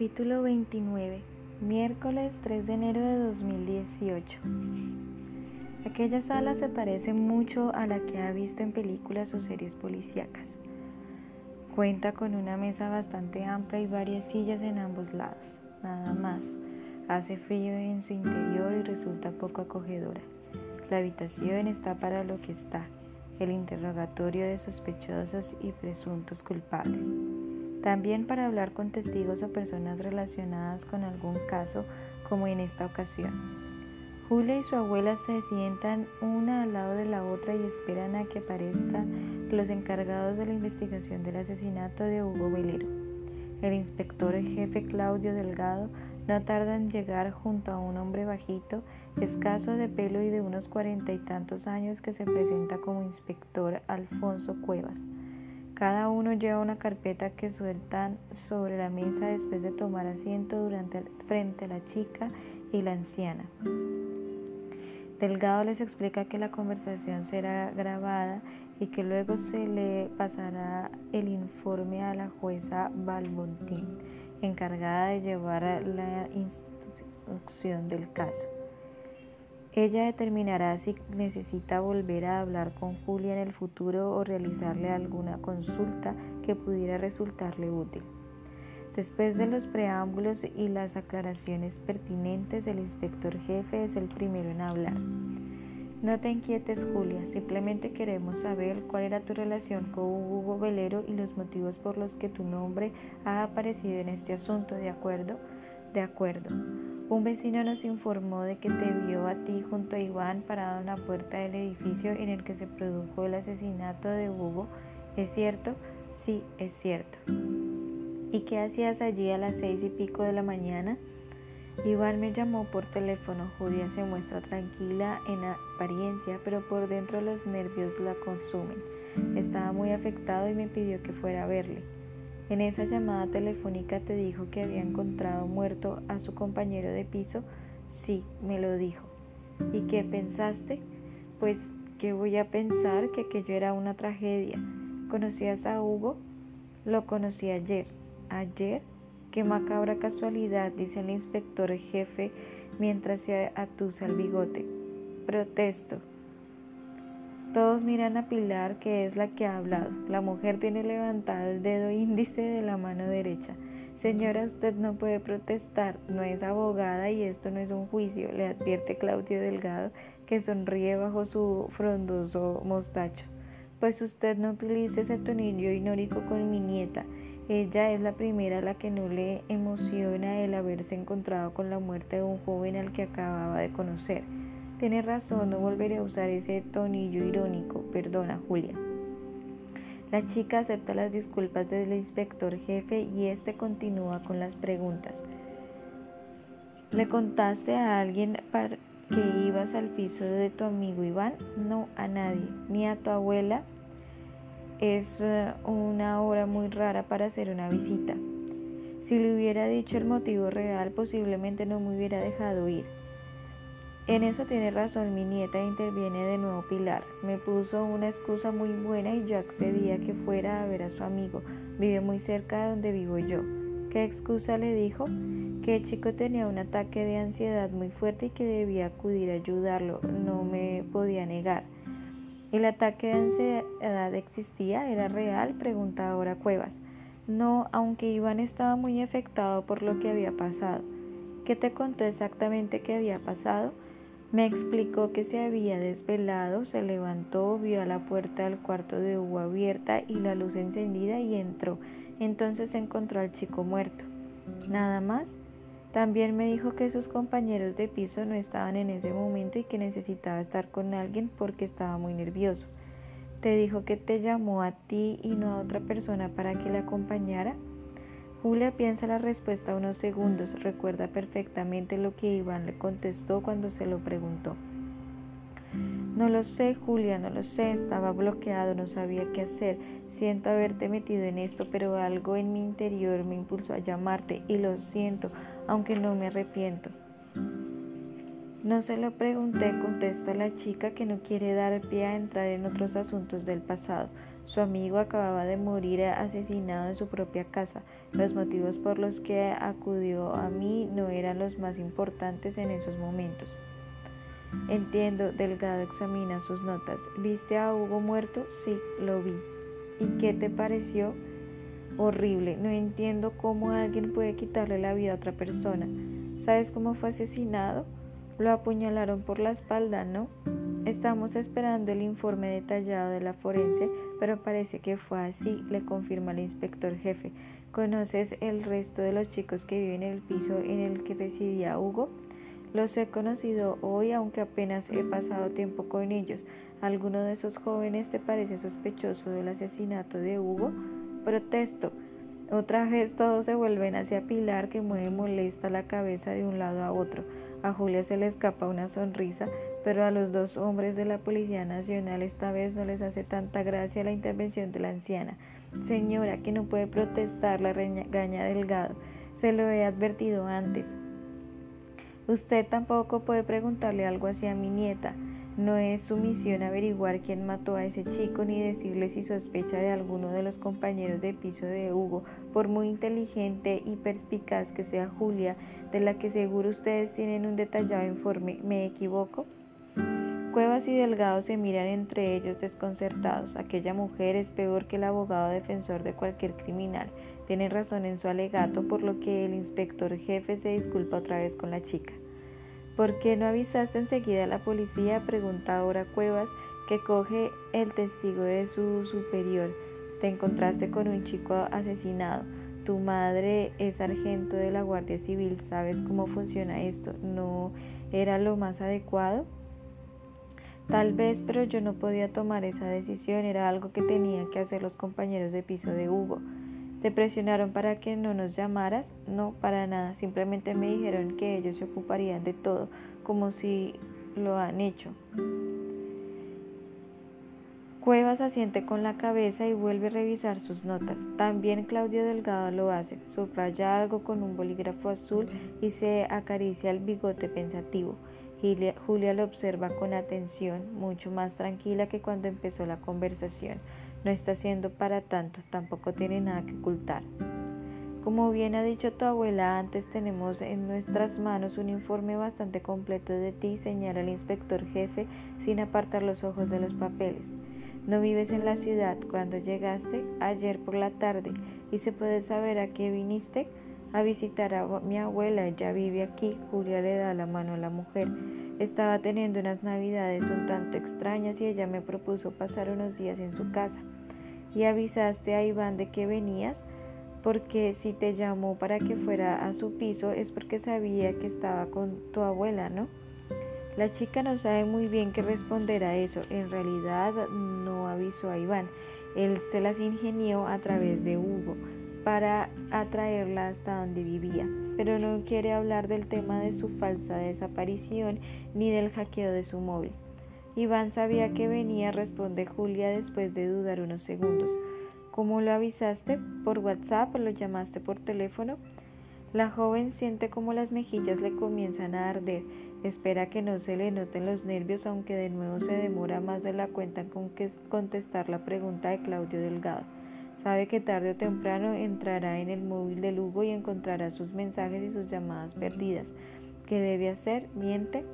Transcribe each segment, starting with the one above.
Capítulo 29 Miércoles 3 de enero de 2018 Aquella sala se parece mucho a la que ha visto en películas o series policíacas. Cuenta con una mesa bastante amplia y varias sillas en ambos lados, nada más. Hace frío en su interior y resulta poco acogedora. La habitación está para lo que está, el interrogatorio de sospechosos y presuntos culpables. También para hablar con testigos o personas relacionadas con algún caso, como en esta ocasión. Julia y su abuela se sientan una al lado de la otra y esperan a que aparezcan los encargados de la investigación del asesinato de Hugo Velero. El inspector jefe Claudio Delgado no tarda en llegar junto a un hombre bajito, escaso de pelo y de unos cuarenta y tantos años que se presenta como inspector Alfonso Cuevas. Cada uno lleva una carpeta que sueltan sobre la mesa después de tomar asiento frente a la chica y la anciana. Delgado les explica que la conversación será grabada y que luego se le pasará el informe a la jueza Balbontín, encargada de llevar la instrucción del caso. Ella determinará si necesita volver a hablar con Julia en el futuro o realizarle alguna consulta que pudiera resultarle útil. Después de los preámbulos y las aclaraciones pertinentes, el inspector jefe es el primero en hablar. No te inquietes, Julia, simplemente queremos saber cuál era tu relación con Hugo Velero y los motivos por los que tu nombre ha aparecido en este asunto, ¿de acuerdo? De acuerdo. Un vecino nos informó de que te vio a ti junto a Iván parado en la puerta del edificio en el que se produjo el asesinato de Hugo. ¿Es cierto? Sí, es cierto. ¿Y qué hacías allí a las seis y pico de la mañana? Iván me llamó por teléfono. Julia se muestra tranquila en apariencia, pero por dentro los nervios la consumen. Estaba muy afectado y me pidió que fuera a verle. En esa llamada telefónica te dijo que había encontrado muerto a su compañero de piso. Sí, me lo dijo. ¿Y qué pensaste? Pues que voy a pensar que aquello era una tragedia. ¿Conocías a Hugo? Lo conocí ayer. ¿Ayer? Qué macabra casualidad, dice el inspector jefe mientras se atusa el bigote. Protesto. Todos miran a Pilar, que es la que ha hablado. La mujer tiene levantado el dedo índice de la mano derecha. Señora, usted no puede protestar, no es abogada y esto no es un juicio, le advierte Claudio Delgado, que sonríe bajo su frondoso mostacho. Pues usted no utilice ese tonillo inórico con mi nieta. Ella es la primera a la que no le emociona el haberse encontrado con la muerte de un joven al que acababa de conocer. Tienes razón, no volveré a usar ese tonillo irónico. Perdona, Julia. La chica acepta las disculpas del inspector jefe y este continúa con las preguntas. ¿Le contaste a alguien que ibas al piso de tu amigo Iván? No, a nadie, ni a tu abuela. Es eh, una hora muy rara para hacer una visita. Si le hubiera dicho el motivo real, posiblemente no me hubiera dejado ir. En eso tiene razón mi nieta, interviene de nuevo Pilar. Me puso una excusa muy buena y yo accedí a que fuera a ver a su amigo. Vive muy cerca de donde vivo yo. ¿Qué excusa le dijo? Que el chico tenía un ataque de ansiedad muy fuerte y que debía acudir a ayudarlo. No me podía negar. ¿El ataque de ansiedad existía? ¿Era real? Pregunta ahora Cuevas. No, aunque Iván estaba muy afectado por lo que había pasado. ¿Qué te contó exactamente qué había pasado? Me explicó que se había desvelado, se levantó, vio a la puerta del cuarto de Hugo abierta y la luz encendida y entró. Entonces encontró al chico muerto. Nada más. También me dijo que sus compañeros de piso no estaban en ese momento y que necesitaba estar con alguien porque estaba muy nervioso. Te dijo que te llamó a ti y no a otra persona para que la acompañara. Julia piensa la respuesta unos segundos, recuerda perfectamente lo que Iván le contestó cuando se lo preguntó. No lo sé, Julia, no lo sé, estaba bloqueado, no sabía qué hacer. Siento haberte metido en esto, pero algo en mi interior me impulsó a llamarte y lo siento, aunque no me arrepiento. No se lo pregunté, contesta la chica que no quiere dar pie a entrar en otros asuntos del pasado. Su amigo acababa de morir asesinado en su propia casa. Los motivos por los que acudió a mí no eran los más importantes en esos momentos. Entiendo, Delgado examina sus notas. ¿Viste a Hugo muerto? Sí, lo vi. ¿Y qué te pareció? Horrible. No entiendo cómo alguien puede quitarle la vida a otra persona. ¿Sabes cómo fue asesinado? Lo apuñalaron por la espalda, ¿no? Estamos esperando el informe detallado de la forense, pero parece que fue así, le confirma el inspector jefe. ¿Conoces el resto de los chicos que viven en el piso en el que residía Hugo? Los he conocido hoy, aunque apenas he pasado tiempo con ellos. ¿Alguno de esos jóvenes te parece sospechoso del asesinato de Hugo? Protesto. Otra vez todos se vuelven hacia Pilar, que mueve molesta la cabeza de un lado a otro. A Julia se le escapa una sonrisa, pero a los dos hombres de la Policía Nacional esta vez no les hace tanta gracia la intervención de la anciana. Señora, que no puede protestar, la regaña Delgado. Se lo he advertido antes. Usted tampoco puede preguntarle algo así a mi nieta. No es su misión averiguar quién mató a ese chico ni decirle si sospecha de alguno de los compañeros de piso de Hugo, por muy inteligente y perspicaz que sea Julia, de la que seguro ustedes tienen un detallado informe. ¿Me equivoco? Cuevas y Delgado se miran entre ellos desconcertados. Aquella mujer es peor que el abogado defensor de cualquier criminal. Tiene razón en su alegato, por lo que el inspector jefe se disculpa otra vez con la chica. ¿Por qué no avisaste enseguida a la policía? Pregunta ahora Cuevas, que coge el testigo de su superior. Te encontraste con un chico asesinado. Tu madre es sargento de la Guardia Civil. ¿Sabes cómo funciona esto? ¿No era lo más adecuado? Tal vez, pero yo no podía tomar esa decisión. Era algo que tenían que hacer los compañeros de piso de Hugo. ¿Te presionaron para que no nos llamaras? No, para nada. Simplemente me dijeron que ellos se ocuparían de todo, como si lo han hecho. Cuevas asiente con la cabeza y vuelve a revisar sus notas. También Claudio Delgado lo hace. Subraya algo con un bolígrafo azul y se acaricia el bigote pensativo. Julia, lo observa con atención, mucho más tranquila que cuando empezó la conversación. No está siendo para tanto, tampoco tiene nada que ocultar. Como bien ha dicho tu abuela antes, tenemos en nuestras manos un informe bastante completo de ti, señala el inspector jefe sin apartar los ojos de los papeles. No vives en la ciudad cuando llegaste ayer por la tarde y se puede saber a qué viniste a visitar a mi abuela, ella vive aquí. Julia le da la mano a la mujer. Estaba teniendo unas navidades un tanto extrañas y ella me propuso pasar unos días en su casa. Y avisaste a Iván de que venías, porque si te llamó para que fuera a su piso es porque sabía que estaba con tu abuela, ¿no? La chica no sabe muy bien qué responder a eso. En realidad no avisó a Iván. Él se las ingenió a través de Hugo para atraerla hasta donde vivía, pero no quiere hablar del tema de su falsa desaparición ni del hackeo de su móvil. Iván sabía que venía, responde Julia después de dudar unos segundos. ¿Cómo lo avisaste? ¿Por WhatsApp lo llamaste por teléfono? La joven siente como las mejillas le comienzan a arder. Espera que no se le noten los nervios, aunque de nuevo se demora más de la cuenta con que contestar la pregunta de Claudio Delgado. Sabe que tarde o temprano entrará en el móvil de Lugo y encontrará sus mensajes y sus llamadas perdidas. ¿Qué debe hacer? ¿Miente?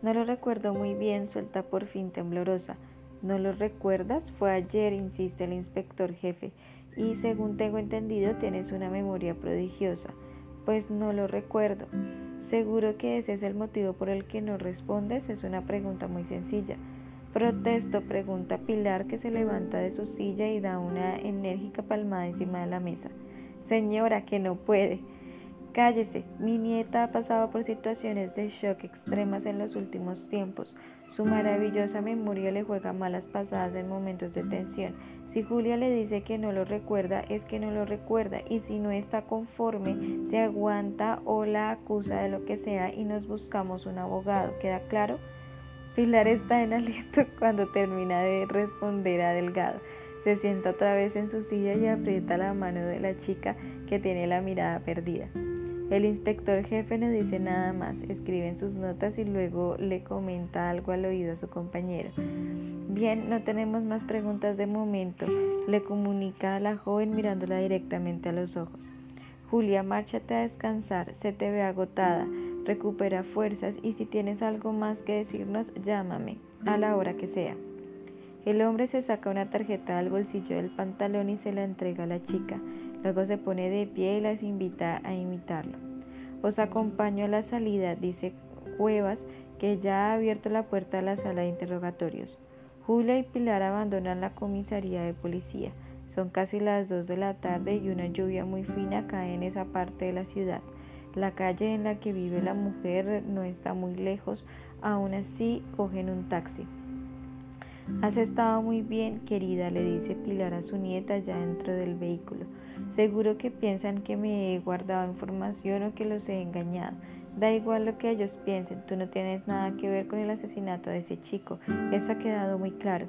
No lo recuerdo muy bien, suelta por fin temblorosa. ¿No lo recuerdas? Fue ayer, insiste el inspector jefe, y según tengo entendido tienes una memoria prodigiosa. Pues no lo recuerdo. Seguro que ese es el motivo por el que no respondes, es una pregunta muy sencilla. Protesto, pregunta Pilar, que se levanta de su silla y da una enérgica palmada encima de la mesa. Señora, que no puede. Cállese, mi nieta ha pasado por situaciones de shock extremas en los últimos tiempos. Su maravillosa memoria le juega malas pasadas en momentos de tensión. Si Julia le dice que no lo recuerda, es que no lo recuerda, y si no está conforme, se aguanta o la acusa de lo que sea y nos buscamos un abogado. ¿Queda claro? Pilar está en aliento cuando termina de responder a Delgado. Se sienta otra vez en su silla y aprieta la mano de la chica que tiene la mirada perdida. El inspector jefe no dice nada más, escribe en sus notas y luego le comenta algo al oído a su compañero. Bien, no tenemos más preguntas de momento, le comunica a la joven mirándola directamente a los ojos. Julia, márchate a descansar, se te ve agotada, recupera fuerzas y si tienes algo más que decirnos, llámame, a la hora que sea. El hombre se saca una tarjeta del bolsillo del pantalón y se la entrega a la chica. Luego se pone de pie y las invita a imitarlo. Os acompaño a la salida, dice Cuevas, que ya ha abierto la puerta a la sala de interrogatorios. Julia y Pilar abandonan la comisaría de policía. Son casi las dos de la tarde y una lluvia muy fina cae en esa parte de la ciudad. La calle en la que vive la mujer no está muy lejos, aún así cogen un taxi. Has estado muy bien, querida, le dice Pilar a su nieta ya dentro del vehículo. Seguro que piensan que me he guardado información o que los he engañado. Da igual lo que ellos piensen, tú no tienes nada que ver con el asesinato de ese chico. Eso ha quedado muy claro.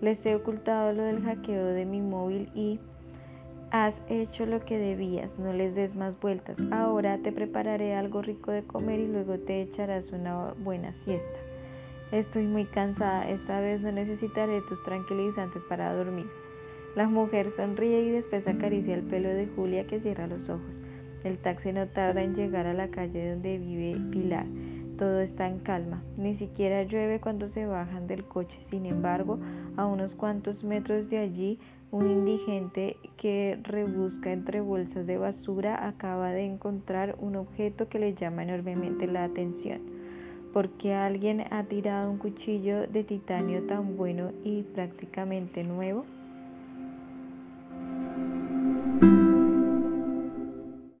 Les he ocultado lo del hackeo de mi móvil y has hecho lo que debías, no les des más vueltas. Ahora te prepararé algo rico de comer y luego te echarás una buena siesta. Estoy muy cansada, esta vez no necesitaré tus tranquilizantes para dormir. La mujer sonríe y después acaricia el pelo de Julia que cierra los ojos. El taxi no tarda en llegar a la calle donde vive Pilar. Todo está en calma, ni siquiera llueve cuando se bajan del coche. Sin embargo, a unos cuantos metros de allí, un indigente que rebusca entre bolsas de basura acaba de encontrar un objeto que le llama enormemente la atención. porque alguien ha tirado un cuchillo de titanio tan bueno y prácticamente nuevo?